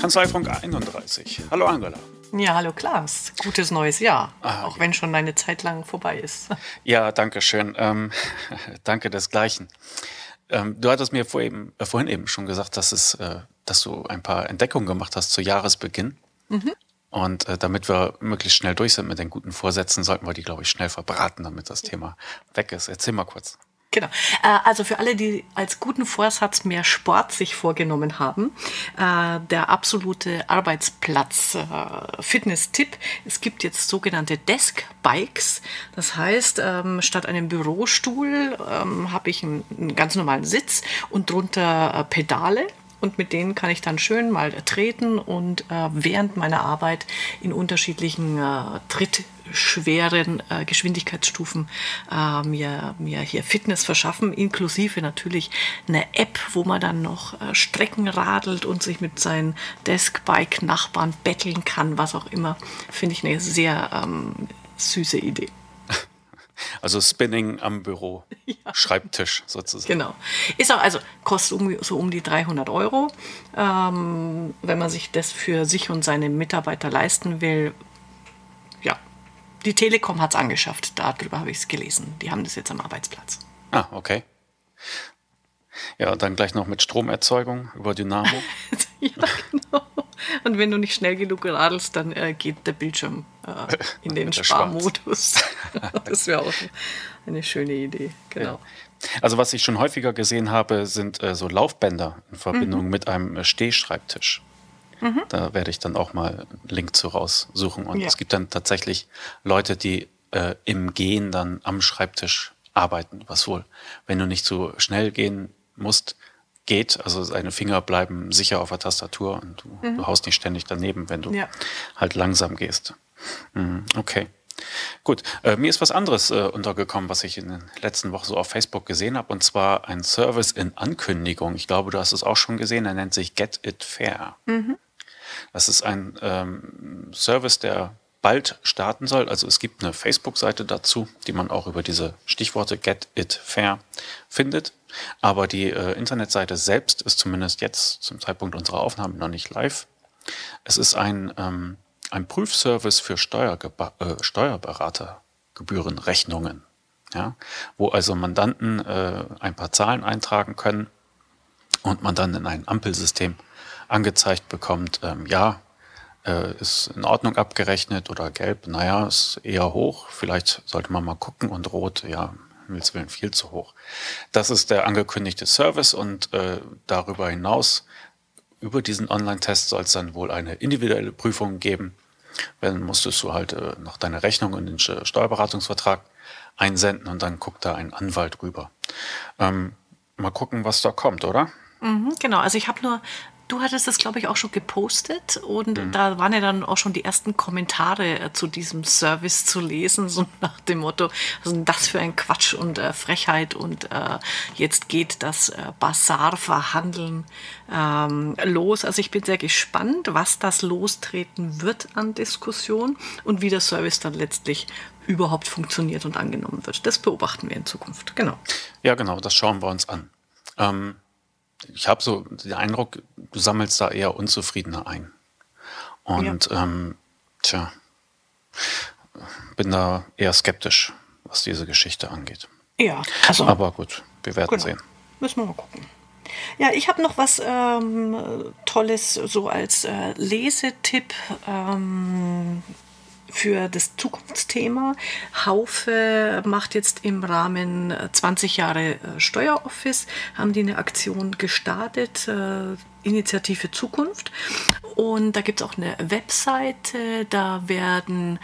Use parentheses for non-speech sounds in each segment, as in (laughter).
Kanzleifunk 31. Hallo Angela. Ja, hallo Klaus. Gutes neues Jahr, ah, auch ja. wenn schon eine Zeit lang vorbei ist. Ja, danke schön. Ähm, (laughs) danke desgleichen. Ähm, du hattest mir vor eben, äh, vorhin eben schon gesagt, dass, es, äh, dass du ein paar Entdeckungen gemacht hast zu Jahresbeginn. Mhm. Und äh, damit wir möglichst schnell durch sind mit den guten Vorsätzen, sollten wir die, glaube ich, schnell verbraten, damit das Thema weg ist. Erzähl mal kurz. Genau. Äh, also für alle, die als guten Vorsatz mehr Sport sich vorgenommen haben, äh, der absolute Arbeitsplatz äh. Es gibt jetzt sogenannte Desk Bikes. Das heißt, ähm, statt einem Bürostuhl ähm, habe ich einen ganz normalen Sitz und drunter Pedale und mit denen kann ich dann schön mal treten und äh, während meiner Arbeit in unterschiedlichen äh, trittschweren äh, Geschwindigkeitsstufen äh, mir, mir hier Fitness verschaffen, inklusive natürlich eine App, wo man dann noch äh, Strecken radelt und sich mit seinen Deskbike-Nachbarn betteln kann, was auch immer, finde ich eine sehr ähm, süße Idee. Also Spinning am Büro, (laughs) ja. Schreibtisch sozusagen. Genau. Ist auch, also kostet um, so um die 300 Euro. Ähm, wenn man sich das für sich und seine Mitarbeiter leisten will, ja. Die Telekom hat es angeschafft, darüber habe ich es gelesen. Die haben das jetzt am Arbeitsplatz. Ah, okay. Ja, dann gleich noch mit Stromerzeugung über Dynamo. (laughs) ja, genau. (laughs) Und wenn du nicht schnell genug radelst, dann äh, geht der Bildschirm äh, in (laughs) den Sparmodus. (laughs) das wäre auch eine schöne Idee, genau. Ja. Also was ich schon häufiger gesehen habe, sind äh, so Laufbänder in Verbindung mhm. mit einem äh, Stehschreibtisch. Mhm. Da werde ich dann auch mal einen Link zu raussuchen. Und ja. es gibt dann tatsächlich Leute, die äh, im Gehen dann am Schreibtisch arbeiten, was wohl, wenn du nicht so schnell gehen musst, geht. Also deine Finger bleiben sicher auf der Tastatur und du, mhm. du haust nicht ständig daneben, wenn du ja. halt langsam gehst. Mhm, okay. Gut, äh, mir ist was anderes äh, untergekommen, was ich in den letzten Wochen so auf Facebook gesehen habe, und zwar ein Service in Ankündigung. Ich glaube, du hast es auch schon gesehen, er nennt sich Get It Fair. Mhm. Das ist ein ähm, Service, der bald starten soll. Also es gibt eine Facebook-Seite dazu, die man auch über diese Stichworte Get It Fair findet. Aber die äh, Internetseite selbst ist zumindest jetzt zum Zeitpunkt unserer Aufnahme noch nicht live. Es ist ein, ähm, ein Prüfservice für Steuergeba äh, Steuerberatergebührenrechnungen, ja, wo also Mandanten äh, ein paar Zahlen eintragen können und man dann in ein Ampelsystem angezeigt bekommt, ähm, ja, äh, ist in Ordnung abgerechnet oder gelb, naja, ist eher hoch, vielleicht sollte man mal gucken und rot, ja, Himmels Willen viel zu hoch. Das ist der angekündigte Service und äh, darüber hinaus, über diesen Online-Test soll es dann wohl eine individuelle Prüfung geben. Wenn musstest du halt äh, noch deine Rechnung in den Steuerberatungsvertrag einsenden und dann guckt da ein Anwalt rüber. Ähm, mal gucken, was da kommt, oder? Mhm, genau, also ich habe nur Du hattest das, glaube ich, auch schon gepostet und mhm. da waren ja dann auch schon die ersten Kommentare äh, zu diesem Service zu lesen, so (laughs) nach dem Motto, was ist das für ein Quatsch und äh, Frechheit und äh, jetzt geht das äh, Basar-Verhandeln ähm, los. Also ich bin sehr gespannt, was das lostreten wird an Diskussion und wie der Service dann letztlich überhaupt funktioniert und angenommen wird. Das beobachten wir in Zukunft. Genau. Ja, genau, das schauen wir uns an. Ähm ich habe so den Eindruck, du sammelst da eher Unzufriedene ein. Und ja. ähm, tja, bin da eher skeptisch, was diese Geschichte angeht. Ja, also. Aber gut, wir werden genau. sehen. Müssen wir mal gucken. Ja, ich habe noch was ähm, Tolles so als äh, Lesetipp. Ähm, für das Zukunftsthema. Haufe macht jetzt im Rahmen 20 äh, Jahre äh, Steueroffice, haben die eine Aktion gestartet, äh, Initiative Zukunft. Und da gibt es auch eine Webseite, da werden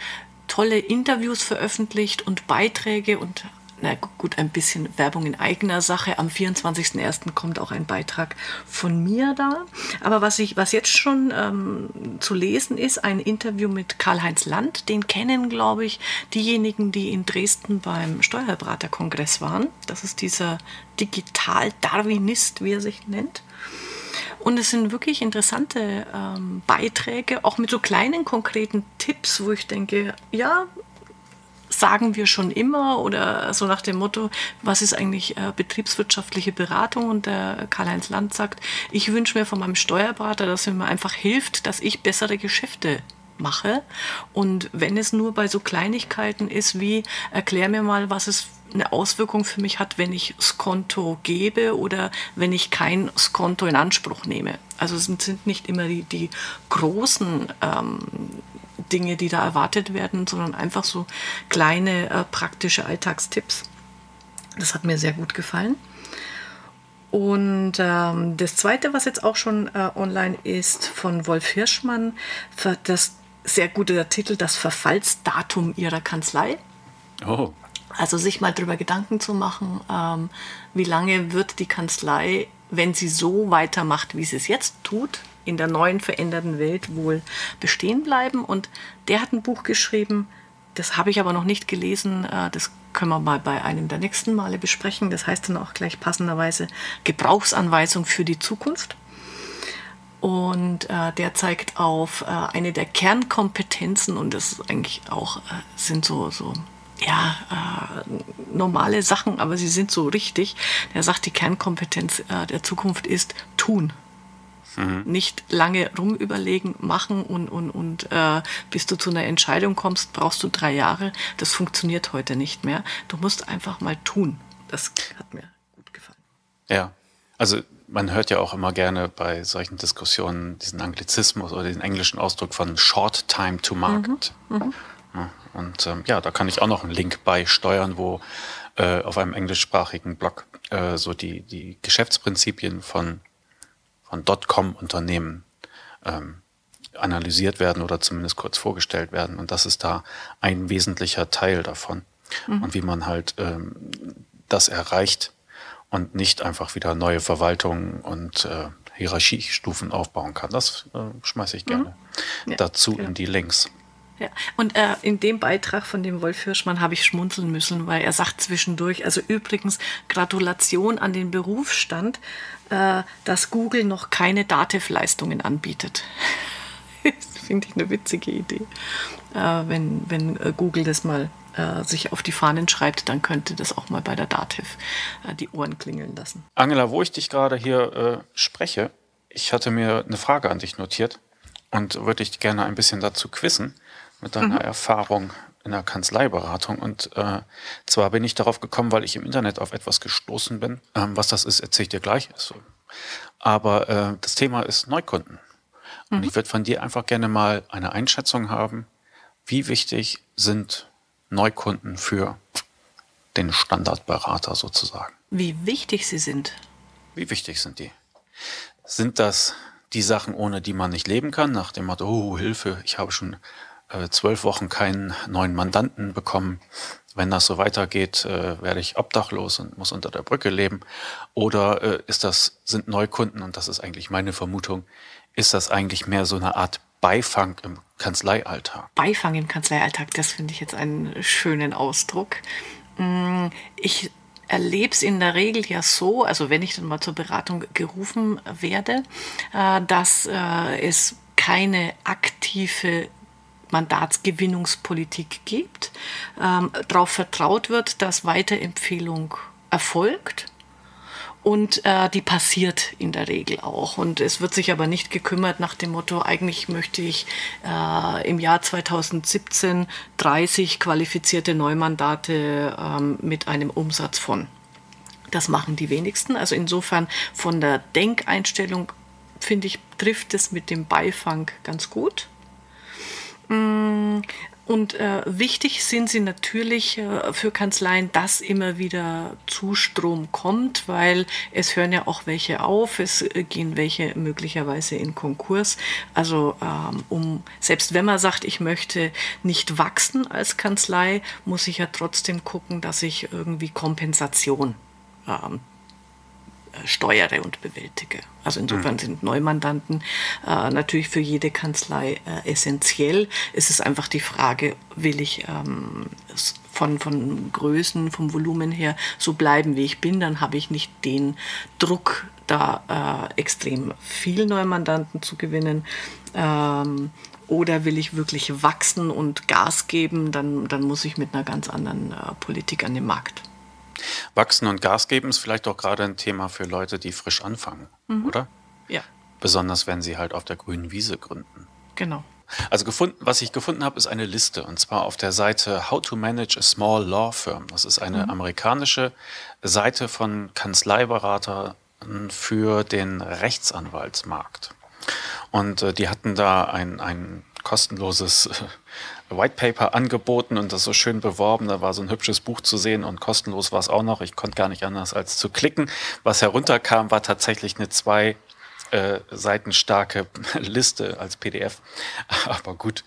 tolle Interviews veröffentlicht und Beiträge und na gut, ein bisschen Werbung in eigener Sache. Am 24.01. kommt auch ein Beitrag von mir da. Aber was, ich, was jetzt schon ähm, zu lesen ist, ein Interview mit Karl-Heinz Land. Den kennen, glaube ich, diejenigen, die in Dresden beim Steuerberaterkongress waren. Das ist dieser Digital-Darwinist, wie er sich nennt. Und es sind wirklich interessante ähm, Beiträge, auch mit so kleinen konkreten Tipps, wo ich denke, ja, sagen wir schon immer oder so nach dem Motto, was ist eigentlich äh, betriebswirtschaftliche Beratung? Und der Karl-Heinz Land sagt, ich wünsche mir von meinem Steuerberater, dass er mir einfach hilft, dass ich bessere Geschäfte mache. Und wenn es nur bei so Kleinigkeiten ist wie, erklär mir mal, was es eine Auswirkung für mich hat, wenn ich Skonto gebe oder wenn ich kein Skonto in Anspruch nehme. Also es sind nicht immer die, die großen ähm, Dinge, die da erwartet werden, sondern einfach so kleine äh, praktische Alltagstipps. Das hat mir sehr gut gefallen. Und ähm, das zweite, was jetzt auch schon äh, online ist, von Wolf Hirschmann, das sehr gute Titel, das Verfallsdatum ihrer Kanzlei. Oh. Also sich mal darüber Gedanken zu machen, ähm, wie lange wird die Kanzlei, wenn sie so weitermacht, wie sie es jetzt tut, in der neuen veränderten Welt wohl bestehen bleiben. Und der hat ein Buch geschrieben, das habe ich aber noch nicht gelesen. Äh, das können wir mal bei einem der nächsten Male besprechen. Das heißt dann auch gleich passenderweise Gebrauchsanweisung für die Zukunft. Und äh, der zeigt auf äh, eine der Kernkompetenzen und das eigentlich auch äh, sind so, so ja, äh, normale Sachen, aber sie sind so richtig. Der sagt, die Kernkompetenz äh, der Zukunft ist tun. Mhm. Nicht lange rumüberlegen, machen und, und, und äh, bis du zu einer Entscheidung kommst, brauchst du drei Jahre. Das funktioniert heute nicht mehr. Du musst einfach mal tun. Das hat mir gut gefallen. Ja, also man hört ja auch immer gerne bei solchen Diskussionen diesen Anglizismus oder den englischen Ausdruck von Short Time to Market. Mhm. Mhm. Und ähm, ja, da kann ich auch noch einen Link beisteuern, wo äh, auf einem englischsprachigen Blog äh, so die, die Geschäftsprinzipien von, von Dotcom-Unternehmen ähm, analysiert werden oder zumindest kurz vorgestellt werden. Und das ist da ein wesentlicher Teil davon. Mhm. Und wie man halt ähm, das erreicht und nicht einfach wieder neue Verwaltungen und äh, Hierarchiestufen aufbauen kann. Das äh, schmeiße ich gerne mhm. ja, dazu genau. in die Links. Ja, und äh, in dem Beitrag von dem Wolf Hirschmann habe ich schmunzeln müssen, weil er sagt zwischendurch, also übrigens Gratulation an den Berufsstand, äh, dass Google noch keine Dativ-Leistungen anbietet. das (laughs) finde ich eine witzige Idee. Äh, wenn, wenn äh, Google das mal äh, sich auf die Fahnen schreibt, dann könnte das auch mal bei der Dativ äh, die Ohren klingeln lassen. Angela, wo ich dich gerade hier spreche, ich hatte mir eine Frage an dich notiert und würde dich gerne ein bisschen dazu quissen mit deiner mhm. Erfahrung in der Kanzleiberatung. Und äh, zwar bin ich darauf gekommen, weil ich im Internet auf etwas gestoßen bin. Ähm, was das ist, erzähle ich dir gleich. Also, aber äh, das Thema ist Neukunden. Mhm. Und ich würde von dir einfach gerne mal eine Einschätzung haben, wie wichtig sind Neukunden für den Standardberater sozusagen? Wie wichtig sie sind? Wie wichtig sind die? Sind das die Sachen, ohne die man nicht leben kann, nach dem Motto, oh, Hilfe, ich habe schon äh, zwölf Wochen keinen neuen Mandanten bekommen. Wenn das so weitergeht, äh, werde ich obdachlos und muss unter der Brücke leben. Oder äh, ist das, sind Neukunden, und das ist eigentlich meine Vermutung, ist das eigentlich mehr so eine Art Beifang im Kanzleialltag? Beifang im Kanzleialltag, das finde ich jetzt einen schönen Ausdruck. Mm, ich erlebe es in der Regel ja so, also wenn ich dann mal zur Beratung gerufen werde, dass es keine aktive Mandatsgewinnungspolitik gibt, ähm, darauf vertraut wird, dass Weiterempfehlung erfolgt und äh, die passiert in der Regel auch. Und es wird sich aber nicht gekümmert nach dem Motto, eigentlich möchte ich äh, im Jahr 2017 30 qualifizierte Neumandate ähm, mit einem Umsatz von. Das machen die wenigsten. Also insofern von der Denkeinstellung finde ich, trifft es mit dem Beifang ganz gut. Und äh, wichtig sind sie natürlich äh, für Kanzleien, dass immer wieder Zustrom kommt, weil es hören ja auch welche auf, es äh, gehen welche möglicherweise in Konkurs. Also ähm, um selbst wenn man sagt, ich möchte nicht wachsen als Kanzlei, muss ich ja trotzdem gucken, dass ich irgendwie Kompensation ähm, steuere und bewältige. Also insofern mhm. sind Neumandanten äh, natürlich für jede Kanzlei äh, essentiell. Es ist einfach die Frage, will ich ähm, von, von Größen, vom Volumen her so bleiben, wie ich bin, dann habe ich nicht den Druck, da äh, extrem viel Neumandanten zu gewinnen. Ähm, Oder will ich wirklich wachsen und Gas geben, dann, dann muss ich mit einer ganz anderen äh, Politik an den Markt. Wachsen und Gas geben ist vielleicht auch gerade ein Thema für Leute, die frisch anfangen, mhm. oder? Ja. Besonders wenn sie halt auf der grünen Wiese gründen. Genau. Also gefunden, was ich gefunden habe, ist eine Liste und zwar auf der Seite How to Manage a Small Law Firm. Das ist eine mhm. amerikanische Seite von Kanzleiberatern für den Rechtsanwaltsmarkt. Und äh, die hatten da ein, ein kostenloses White Paper angeboten und das so schön beworben. Da war so ein hübsches Buch zu sehen und kostenlos war es auch noch. Ich konnte gar nicht anders als zu klicken. Was herunterkam, war tatsächlich eine zwei äh, seitenstarke (laughs) Liste als PDF. (laughs) Aber gut.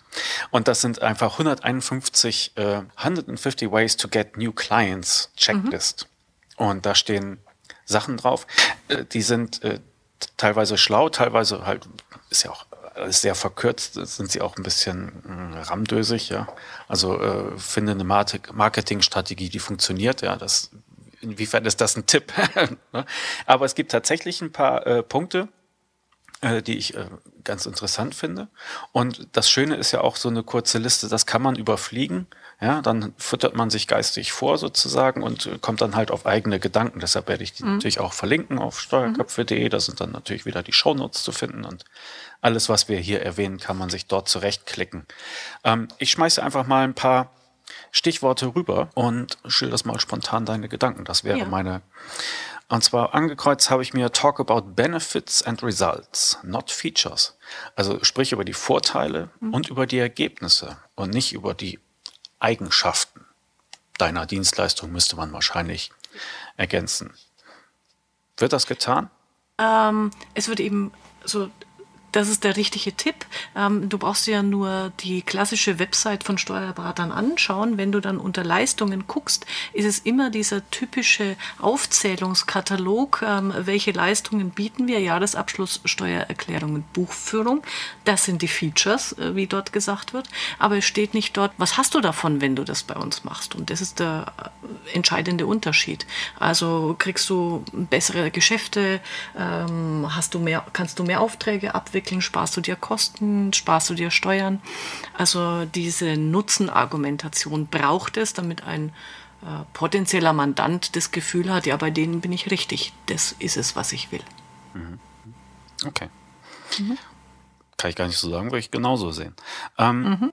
Und das sind einfach 151 äh, 150 Ways to Get New Clients Checklist. Mhm. Und da stehen Sachen drauf. Äh, die sind äh, teilweise schlau, teilweise halt, ist ja auch ist sehr verkürzt, sind sie auch ein bisschen äh, ramdösig, ja. Also äh, finde eine Marketingstrategie, die funktioniert, ja. Das, inwiefern ist das ein Tipp? (laughs) Ne? Aber es gibt tatsächlich ein paar äh, Punkte, äh, die ich äh, ganz interessant finde. Und das Schöne ist ja auch so eine kurze Liste, das kann man überfliegen. Ja, dann füttert man sich geistig vor sozusagen und äh, kommt dann halt auf eigene Gedanken. Deshalb werde ich die mhm. natürlich auch verlinken auf steuerköpfe.de. Da sind dann natürlich wieder die Shownotes zu finden und alles, was wir hier erwähnen, kann man sich dort zurechtklicken. Ähm, ich schmeiße einfach mal ein paar Stichworte rüber und schilderst mal spontan deine Gedanken. Das wäre ja. meine und zwar angekreuzt habe ich mir Talk about Benefits and Results, not Features. Also sprich über die Vorteile mhm. und über die Ergebnisse und nicht über die Eigenschaften deiner Dienstleistung müsste man wahrscheinlich ergänzen. Wird das getan? Ähm, es wird eben so das ist der richtige Tipp. Ähm, du brauchst ja nur die klassische Website von Steuerberatern anschauen. Wenn du dann unter Leistungen guckst, ist es immer dieser typische Aufzählungskatalog. Ähm, welche Leistungen bieten wir? Jahresabschluss, Steuererklärung Buchführung. Das sind die Features, äh, wie dort gesagt wird. Aber es steht nicht dort, was hast du davon, wenn du das bei uns machst? Und das ist der äh, entscheidende Unterschied. Also kriegst du bessere Geschäfte, ähm, hast du mehr, kannst du mehr Aufträge abwickeln abwickeln, sparst du dir Kosten, sparst du dir Steuern. Also diese Nutzenargumentation braucht es, damit ein äh, potenzieller Mandant das Gefühl hat, ja, bei denen bin ich richtig. Das ist es, was ich will. Mhm. Okay. Mhm. Kann ich gar nicht so sagen, würde ich genauso sehen. Ähm, mhm.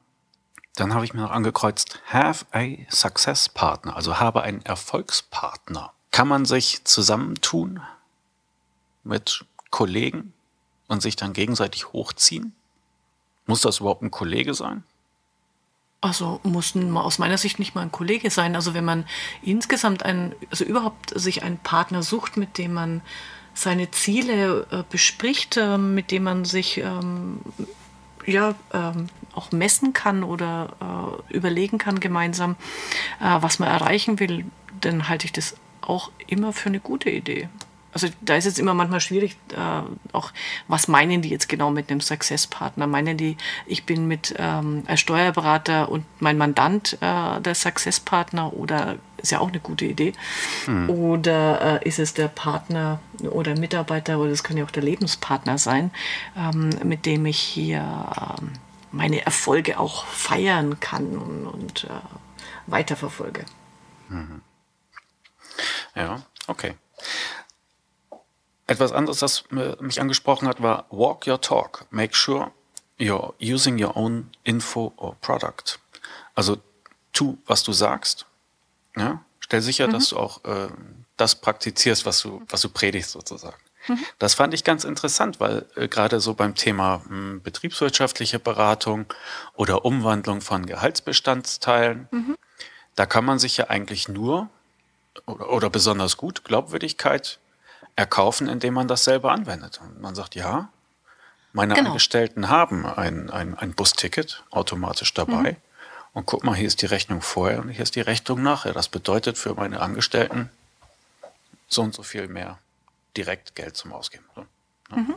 Dann habe ich mir noch angekreuzt, have a success partner, also habe einen Erfolgspartner. Kann man sich zusammentun mit Kollegen und sich dann gegenseitig hochziehen? Muss das überhaupt ein Kollege sein? Also muss aus meiner Sicht nicht mal ein Kollege sein. Also wenn man insgesamt einen, also überhaupt sich einen Partner sucht, mit dem man seine Ziele äh, bespricht, äh, mit dem man sich ähm, ja ähm, auch messen kann oder äh, überlegen kann gemeinsam, äh, was man erreichen will, dann halte ich das auch immer für eine gute Idee also da ist jetzt immer manchmal schwierig, äh, auch was meinen die jetzt genau mit einem Success-Partner? Meinen die, ich bin mit ähm, als Steuerberater und mein Mandant äh, der Success-Partner oder ist ja auch eine gute Idee. Hm. Oder äh, ist es der Partner oder Mitarbeiter oder es kann ja auch der Lebenspartner sein, ähm, mit dem ich hier ähm, meine Erfolge auch feiern kann und, und äh, weiterverfolge. Mhm. Ja, okay. Etwas anderes, das mich angesprochen hat, war Walk Your Talk. Make sure you're using your own info or product. Also tu, was du sagst. Ja? Stell sicher, mhm. dass du auch äh, das praktizierst, was du, was du predigst sozusagen. Mhm. Das fand ich ganz interessant, weil äh, gerade so beim Thema mh, betriebswirtschaftliche Beratung oder Umwandlung von Gehaltsbestandsteilen, mhm. da kann man sich ja eigentlich nur oder, oder besonders gut Glaubwürdigkeit erkaufen, indem man das selber anwendet. Und man sagt, ja, meine genau. Angestellten haben ein, ein, ein Busticket automatisch dabei. Mhm. Und guck mal, hier ist die Rechnung vorher und hier ist die Rechnung nachher. Das bedeutet für meine Angestellten so und so viel mehr direkt Geld zum Ausgeben. Ne? mhm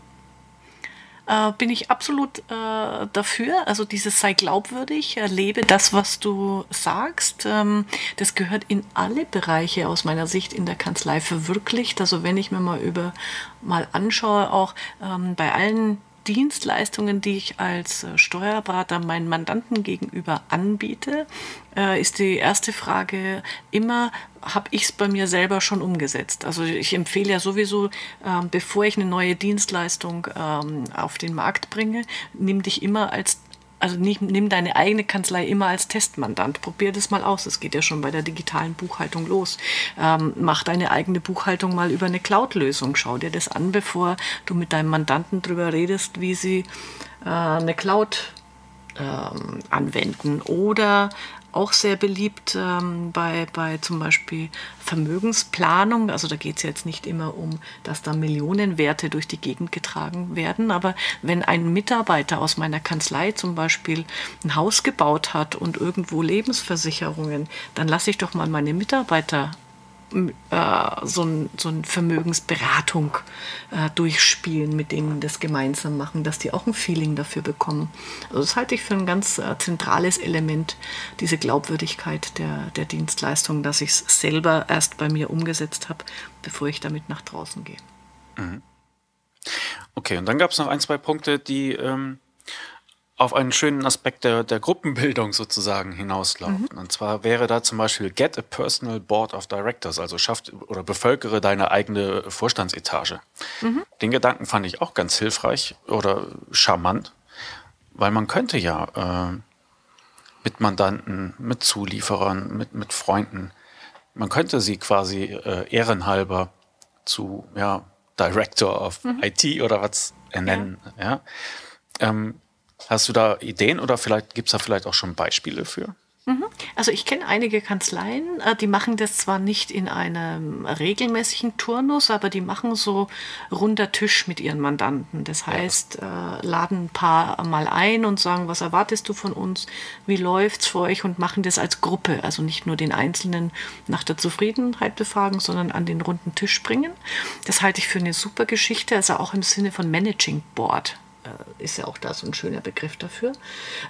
äh, bin ich absolut äh, dafür. Also dieses sei glaubwürdig, erlebe das, was du sagst. Ähm, das gehört in alle Bereiche aus meiner Sicht in der Kanzlei verwirklicht. Also wenn ich mir mal über mal anschaue, auch ähm, bei allen Dienstleistungen, die ich als äh, Steuerberater meinen Mandanten gegenüber anbiete, äh, ist die erste Frage immer, habe ich es bei mir selber schon umgesetzt? Also ich empfehle ja sowieso, ähm, bevor ich eine neue Dienstleistung ähm, auf den Markt bringe, nimm dich immer als also nicht, nimm deine eigene Kanzlei immer als Testmandant. Probier das mal aus. Das geht ja schon bei der digitalen Buchhaltung los. Ähm, mach deine eigene Buchhaltung mal über eine Cloud-Lösung. Schau dir das an, bevor du mit deinem Mandanten darüber redest, wie sie äh, eine Cloud ähm, anwenden. Oder auch sehr beliebt ähm, bei, bei zum Beispiel Vermögensplanung. Also da geht es jetzt nicht immer um, dass da Millionenwerte durch die Gegend getragen werden. Aber wenn ein Mitarbeiter aus meiner Kanzlei zum Beispiel ein Haus gebaut hat und irgendwo Lebensversicherungen, dann lasse ich doch mal meine Mitarbeiter so, ein, so eine Vermögensberatung äh, durchspielen, mit denen das gemeinsam machen, dass die auch ein Feeling dafür bekommen. Also das halte ich für ein ganz äh, zentrales Element, diese Glaubwürdigkeit der, der Dienstleistung, dass ich es selber erst bei mir umgesetzt habe, bevor ich damit nach draußen gehe. Mhm. Okay, und dann gab es noch ein, zwei Punkte, die ähm, auf einen schönen Aspekt der, der Gruppenbildung sozusagen hinauslaufen. Mhm. Und zwar wäre da zum Beispiel Get a Personal Board of Directors, also schafft oder bevölkere deine eigene Vorstandsetage. Mhm. Den Gedanken fand ich auch ganz hilfreich oder charmant, weil man könnte ja äh, mit Mandanten, mit Zulieferern, mit, mit Freunden, man könnte sie quasi äh, ehrenhalber zu ja, Director of mhm. IT oder was ernennen. Ja. ja. Ähm, Hast du da Ideen oder vielleicht gibt es da vielleicht auch schon Beispiele für? Mhm. Also ich kenne einige Kanzleien, äh, die machen das zwar nicht in einem regelmäßigen Turnus, aber die machen so runder Tisch mit ihren Mandanten. Das heißt, ja. Äh, laden ein paar mal ein und sagen, was erwartest du von uns, wie läuft es für euch und machen das als Gruppe. Also nicht nur den Einzelnen nach der Zufriedenheit befragen, sondern an den runden Tisch bringen. Das halte ich für eine super Geschichte, also auch im Sinne von Managing Board ist ja auch da so ein schöner Begriff dafür.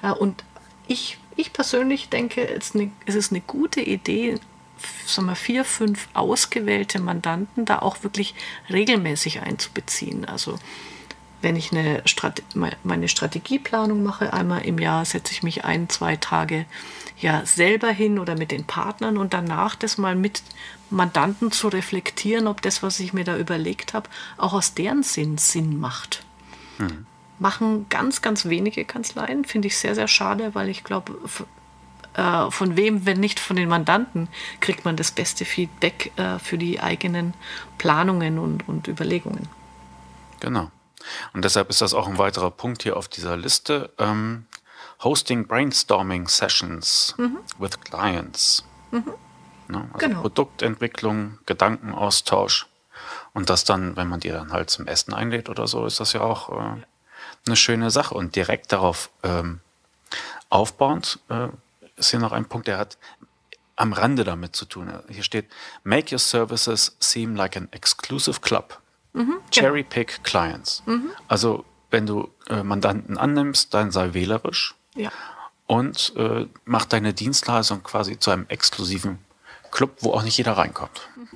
Äh, und ich, ich persönlich denke, es ist eine gute Idee, sagen wir, vier, fünf ausgewählte Mandanten da auch wirklich regelmäßig einzubeziehen. Also wenn ich eine Strate meine Strategieplanung mache, einmal im Jahr setze ich mich ein, zwei Tage ja selber hin oder mit den Partnern und danach das mal mit Mandanten zu reflektieren, ob das, was ich mir da überlegt habe, auch aus deren Sinn Sinn macht. Mhm machen ganz, ganz wenige Kanzleien. Finde ich sehr, sehr schade, weil ich glaube, äh, von wem, wenn nicht von den Mandanten, kriegt man das beste Feedback äh, für die eigenen Planungen und, und Überlegungen. Genau. Und deshalb ist das auch ein weiterer Punkt hier auf dieser Liste. Ähm, hosting Brainstorming Sessions mhm. with Clients. Mhm. Ne? Also genau. Produktentwicklung, Gedankenaustausch. Und das dann, wenn man die dann halt zum Essen einlädt oder so, ist das ja auch äh, eine schöne Sache. Und direkt darauf ähm, aufbauend äh, ist hier noch ein Punkt, der hat am Rande damit zu tun. Hier steht, make your services seem like an exclusive club. Mhm, genau. Cherry pick clients. Mhm. Also wenn du äh, Mandanten annimmst, dann sei wählerisch ja. und äh, mach deine Dienstleistung quasi zu einem exklusiven Club, wo auch nicht jeder reinkommt. Mhm.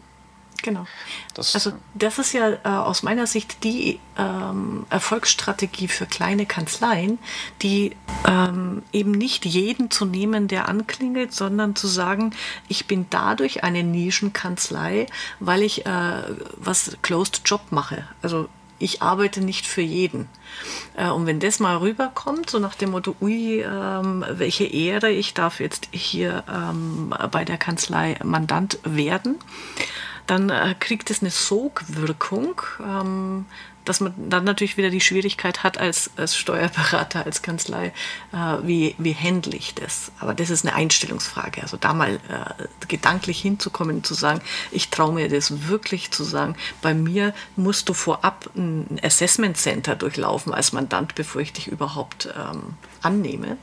Genau. Das, also das ist ja äh, aus meiner Sicht die ähm, Erfolgsstrategie für kleine Kanzleien, die ähm, eben nicht jeden zu nehmen, der anklingelt, sondern zu sagen, ich bin dadurch eine Nischenkanzlei, weil ich äh, was Closed Job mache. Also ich arbeite nicht für jeden. Äh, und wenn das mal rüberkommt, so nach dem Motto, ui, ähm, welche Ehre, ich darf jetzt hier ähm, bei der Kanzlei Mandant werden, dann äh, kriegt es eine Sogwirkung, ähm, dass man dann natürlich wieder die Schwierigkeit hat als, als Steuerberater, als Kanzlei, äh, wie, wie handle ich das? Aber das ist eine Einstellungsfrage. Also da mal äh, gedanklich hinzukommen, zu sagen, ich traue mir das wirklich zu sagen, bei mir musst du vorab ein Assessment Center durchlaufen als Mandant, bevor ich dich überhaupt ähm, annehme.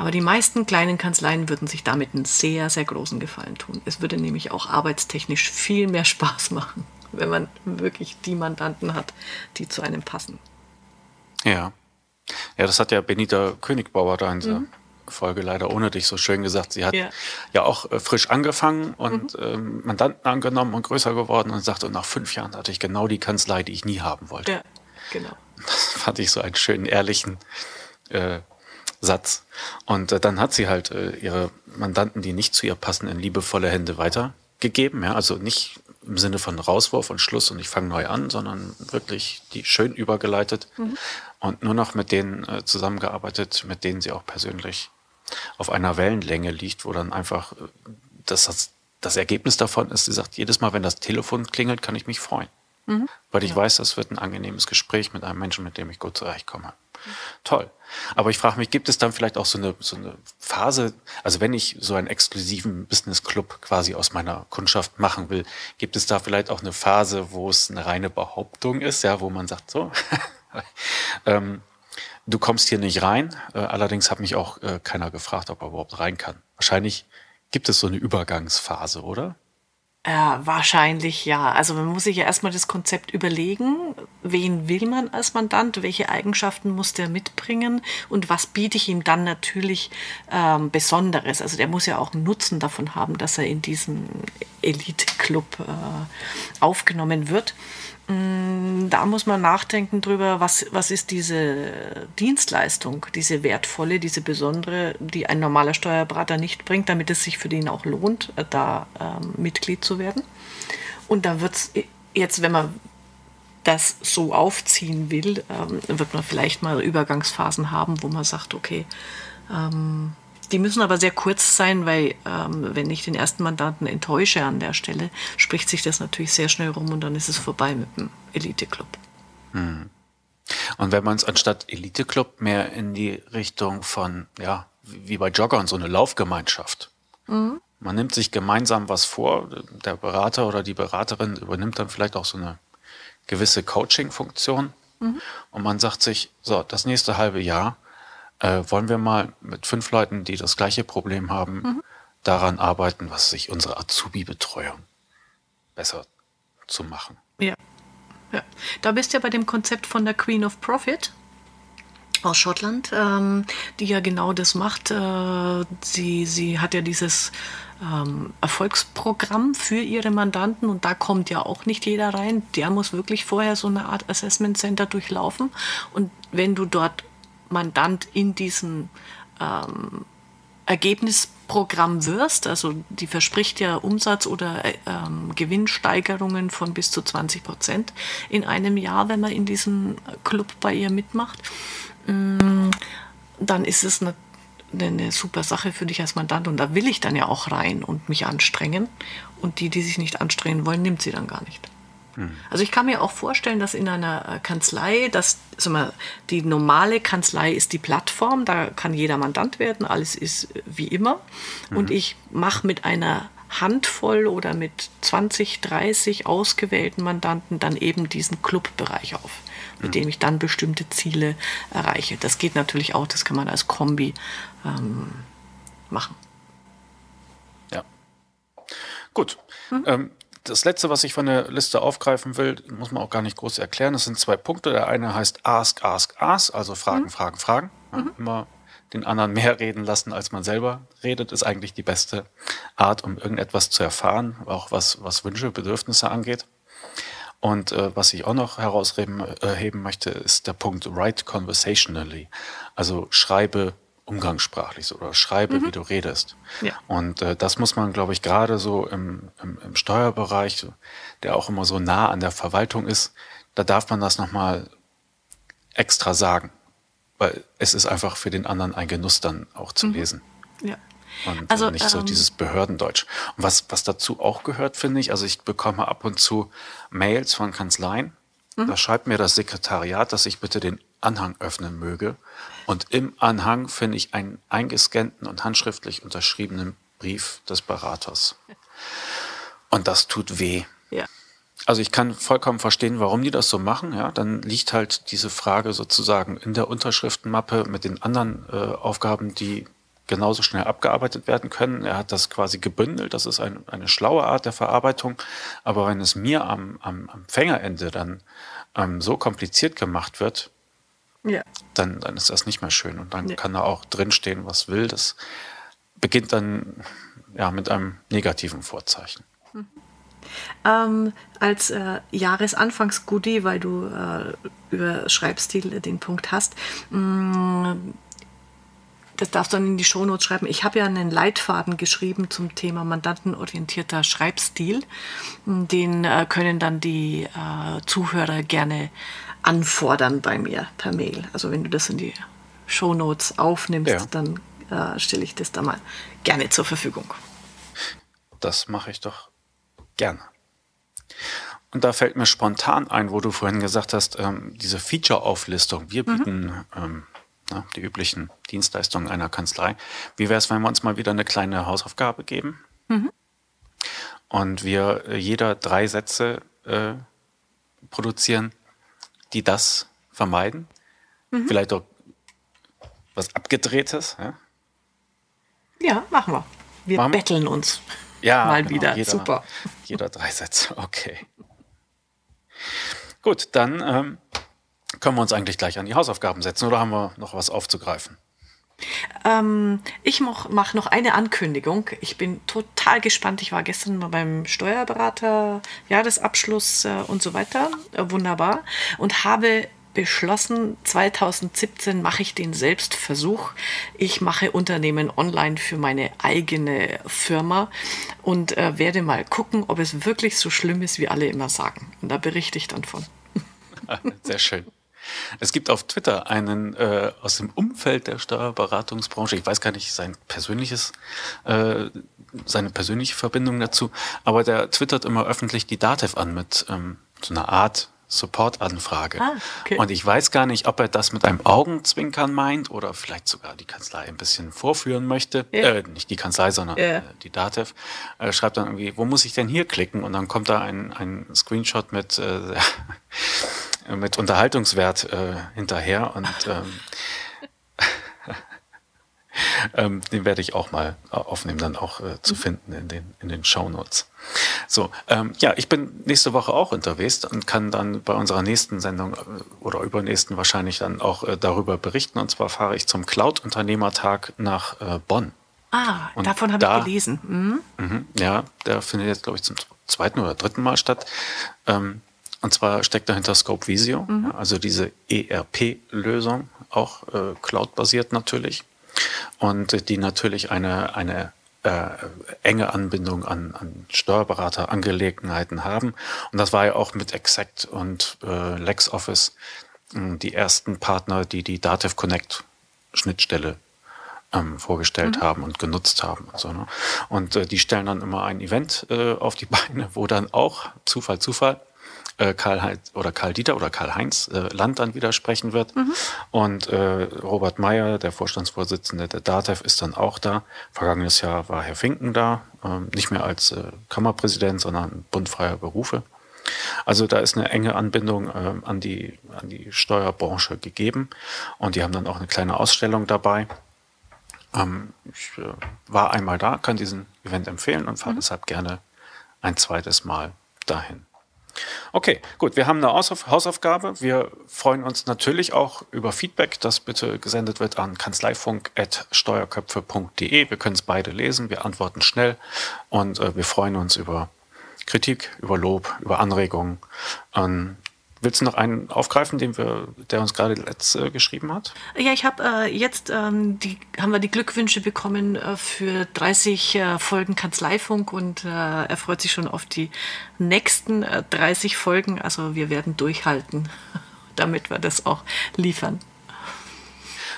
Aber die meisten kleinen Kanzleien würden sich damit einen sehr, sehr großen Gefallen tun. Es würde nämlich auch arbeitstechnisch viel mehr Spaß machen, wenn man wirklich die Mandanten hat, die zu einem passen. Ja. Ja, das hat ja Benita Königbauer da in mhm. Folge leider ohne dich so schön gesagt. Sie hat ja, ja auch äh, frisch angefangen und mhm. ähm, Mandanten angenommen und größer geworden und sagte, und nach fünf Jahren hatte ich genau die Kanzlei, die ich nie haben wollte. Ja, genau. Das fand ich so einen schönen, ehrlichen äh, Satz. Und äh, dann hat sie halt äh, ihre Mandanten, die nicht zu ihr passen, in liebevolle Hände weitergegeben. Ja? Also nicht im Sinne von Rauswurf und Schluss und ich fange neu an, sondern wirklich die schön übergeleitet mhm. und nur noch mit denen äh, zusammengearbeitet, mit denen sie auch persönlich auf einer Wellenlänge liegt, wo dann einfach äh, das, das, das Ergebnis davon ist, sie sagt, jedes Mal, wenn das Telefon klingelt, kann ich mich freuen. Mhm. Weil ich ja. weiß, das wird ein angenehmes Gespräch mit einem Menschen, mit dem ich gut zurechtkomme. Mhm. Toll. Aber ich frage mich, gibt es dann vielleicht auch so eine, so eine Phase, also wenn ich so einen exklusiven Business Club quasi aus meiner Kundschaft machen will, gibt es da vielleicht auch eine Phase, wo es eine reine Behauptung ist, ja, wo man sagt, so, (laughs) ähm, du kommst hier nicht rein. Äh, allerdings hat mich auch äh, keiner gefragt, ob er überhaupt rein kann. Wahrscheinlich gibt es so eine Übergangsphase, oder? Äh, wahrscheinlich ja. Also man muss sich ja erstmal das Konzept überlegen, wen will man als Mandant, welche Eigenschaften muss der mitbringen und was biete ich ihm dann natürlich ähm, Besonderes. Also der muss ja auch einen Nutzen davon haben, dass er in diesen Elite-Club äh, aufgenommen wird. Mm, da muss man nachdenken drüber, was, was ist diese Dienstleistung, diese wertvolle, diese besondere, die ein normaler Steuerberater nicht bringt, damit es sich für den auch lohnt, äh, da ähm, Mitglied zu werden. Und da wird es jetzt, wenn man das so aufziehen will, ähm, wird man vielleicht mal Übergangsphasen haben, wo man sagt, okay, ähm, die müssen aber sehr kurz sein, weil ähm, wenn ich den ersten Mandanten enttäusche an der Stelle, spricht sich das natürlich sehr schnell rum und dann ist es vorbei mit dem Elite-Club. Hm. Und wenn man es anstatt Elite-Club mehr in die Richtung von, ja, wie bei Joggern, so eine Laufgemeinschaft. Mhm. Man nimmt sich gemeinsam was vor, der Berater oder die Beraterin übernimmt dann vielleicht auch so eine gewisse Coaching-Funktion mhm. und man sagt sich, so, das nächste halbe Jahr äh, wollen wir mal mit fünf Leuten, die das gleiche Problem haben, mhm. daran arbeiten, was sich unsere Azubi-Betreuung besser zu machen. Ja. ja. Da bist du ja bei dem Konzept von der Queen of Profit aus Schottland, ähm, die ja genau das macht. Äh, sie, sie hat ja dieses ähm, Erfolgsprogramm für ihre Mandanten und da kommt ja auch nicht jeder rein. Der muss wirklich vorher so eine Art Assessment Center durchlaufen und wenn du dort Mandant in diesem ähm, Ergebnisprogramm wirst, also die verspricht ja Umsatz- oder äh, ähm, Gewinnsteigerungen von bis zu 20 Prozent in einem Jahr, wenn man in diesem Club bei ihr mitmacht, dann ist es eine, eine super Sache für dich als Mandant und da will ich dann ja auch rein und mich anstrengen und die, die sich nicht anstrengen wollen, nimmt sie dann gar nicht. Also ich kann mir auch vorstellen, dass in einer äh, Kanzlei, dass sag mal, die normale Kanzlei ist die Plattform, da kann jeder Mandant werden, alles ist äh, wie immer. Mhm. Und ich mache mit einer Handvoll oder mit 20, 30 ausgewählten Mandanten dann eben diesen Clubbereich auf, mit mhm. dem ich dann bestimmte Ziele erreiche. Das geht natürlich auch, das kann man als Kombi ähm, machen. Ja. Gut. Mhm. Ähm, das letzte, was ich von der Liste aufgreifen will, muss man auch gar nicht groß erklären. Das sind zwei Punkte. Der eine heißt Ask, Ask, Ask, also Fragen, mhm. Fragen, Fragen. Mhm. Immer den anderen mehr reden lassen, als man selber redet, ist eigentlich die beste Art, um irgendetwas zu erfahren, auch was, was Wünsche, Bedürfnisse angeht. Und äh, was ich auch noch herausheben äh, möchte, ist der Punkt Write conversationally. Also schreibe umgangssprachlich oder schreibe, mhm. wie du redest. Ja. Und äh, das muss man, glaube ich, gerade so im, im, im, Steuerbereich, der auch immer so nah an der Verwaltung ist, da darf man das nochmal extra sagen. Weil es ist einfach für den anderen ein Genuss dann auch zu mhm. lesen. Ja. Und äh, also, nicht so ähm, dieses Behördendeutsch. Und was, was dazu auch gehört, finde ich, also ich bekomme ab und zu Mails von Kanzleien. Mhm. Da schreibt mir das Sekretariat, dass ich bitte den Anhang öffnen möge. Und im Anhang finde ich einen eingescannten und handschriftlich unterschriebenen Brief des Beraters. (laughs) Und das tut weh. Also ich kann vollkommen verstehen, warum die das so machen. Ja, dann liegt halt diese Frage sozusagen in der Unterschriftenmappe mit den anderen äh, Aufgaben, die genauso schnell abgearbeitet werden können. Er hat das quasi gebündelt. Das ist ein, eine schlaue Art der Verarbeitung. Aber wenn es mir am, am Empfängerende dann ähm, so kompliziert gemacht wird, ja. dann, dann ist das nicht mehr schön. Und dann ja. kann da auch drinstehen, was will. Das beginnt dann ja mit einem negativen Vorzeichen. Mhm. Ähm, als äh, Jahresanfangs-Goodie, weil du äh, über Schreibstil den Punkt hast, mh, mm, das darfst du dann in die Shownotes schreiben. Ich habe ja einen Leitfaden geschrieben zum Thema mandantenorientierter Schreibstil. Den äh, können dann die äh, Zuhörer gerne anfordern bei mir per Mail. Also wenn du das in die Shownotes aufnimmst, ja. dann äh, stelle ich das da mal gerne zur Verfügung. Das mache ich doch gerne. Und da fällt mir spontan ein, wo du vorhin gesagt hast, ähm, diese Feature-Auflistung. Wir mhm. bieten mhm. ähm, na, die üblichen Dienstleistungen einer Kanzlei. Wie wäre es, wenn wir uns mal wieder eine kleine Hausaufgabe geben? Mhm. Und wir äh, jeder drei Sätze äh, produzieren, die das vermeiden. Mhm. Vielleicht auch was Abgedrehtes. Ja, ja machen wir. Wir machen betteln uns ja, mal genau, wieder. Jeder, Super. Jeder drei Sätze, okay. Gut, dann ähm, können wir uns eigentlich gleich an die Hausaufgaben setzen oder haben wir noch was aufzugreifen? Ähm, ich mache noch eine Ankündigung. Ich bin total gespannt. Ich war gestern mal beim Steuerberater, Jahresabschluss äh, und so weiter. Äh, wunderbar. Und habe beschlossen, 2017 mache ich den Selbstversuch. Ich mache Unternehmen online für meine eigene Firma und äh, werde mal gucken, ob es wirklich so schlimm ist, wie alle immer sagen. Und da berichte ich dann von. Sehr schön. Es gibt auf Twitter einen äh, aus dem Umfeld der Steuerberatungsbranche, ich weiß gar nicht sein persönliches, äh, seine persönliche Verbindung dazu, aber der twittert immer öffentlich die Datev an mit ähm, so einer Art Support-Anfrage. Ah, okay. Und ich weiß gar nicht, ob er das mit einem Augenzwinkern meint oder vielleicht sogar die Kanzlei ein bisschen vorführen möchte. Ja. Äh, nicht die Kanzlei, sondern ja. äh, die Datev. Er schreibt dann irgendwie, wo muss ich denn hier klicken? Und dann kommt da ein, ein Screenshot mit äh, (laughs) mit Unterhaltungswert äh, hinterher und ähm, ähm, den werde ich auch mal aufnehmen, dann auch äh, zu mhm. finden in den, in den Shownotes. So, ähm, ja, ich bin nächste Woche auch unterwegs und kann dann bei unserer nächsten Sendung äh, oder übernächsten wahrscheinlich dann auch äh, darüber berichten. Und zwar fahre ich zum Cloud-Unternehmertag nach äh, Bonn. Ah, und davon habe da, ich gelesen. Mhm. Mh, ja, der findet jetzt, glaube ich, zum zweiten oder dritten Mal statt. Ähm, und zwar steckt dahinter Scope Visio, mhm. also diese ERP-Lösung, auch äh, cloud-basiert natürlich. Und die natürlich eine, eine äh, enge Anbindung an, an Steuerberaterangelegenheiten haben. Und das war ja auch mit Exact und äh, LexOffice äh, die ersten Partner, die die Dativ Connect Schnittstelle ähm, vorgestellt mhm. haben und genutzt haben. Und, so, ne? und äh, die stellen dann immer ein Event äh, auf die (laughs) Beine, wo dann auch, Zufall, Zufall, äh, Karl Heinz oder Karl Dieter oder Karl Heinz äh, Land dann widersprechen wird. Mhm. Und äh, Robert Meyer, der Vorstandsvorsitzende der DATEV, ist dann auch da. Vergangenes Jahr war Herr Finken da, ähm, nicht mehr als äh, Kammerpräsident, sondern bundfreier Berufe. Also da ist eine enge Anbindung äh, an, die, an die Steuerbranche gegeben. Und die haben dann auch eine kleine Ausstellung dabei. Ähm, ich äh, war einmal da, kann diesen Event empfehlen und fahre mhm. deshalb gerne ein zweites Mal dahin. Okay, gut. Wir haben eine Hausaufgabe. Wir freuen uns natürlich auch über Feedback, das bitte gesendet wird an kanzleifunk.steuerköpfe.de. Wir können es beide lesen. Wir antworten schnell und äh, wir freuen uns über Kritik, über Lob, über Anregungen. Ähm, Willst du noch einen aufgreifen, den wir, der uns gerade letzt äh, geschrieben hat? Ja, ich habe äh, jetzt ähm, die, haben wir die Glückwünsche bekommen äh, für 30 äh, Folgen Kanzleifunk und äh, er freut sich schon auf die nächsten 30 äh, Folgen. Also wir werden durchhalten, (laughs) damit wir das auch liefern.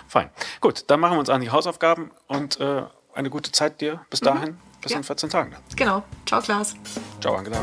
Fein. Gut, dann machen wir uns an die Hausaufgaben und eine gute Zeit dir bis mhm. dahin. Mhm. Bis ja. in 14 Tagen. Genau. Ciao, Klaas. Ciao, Angela.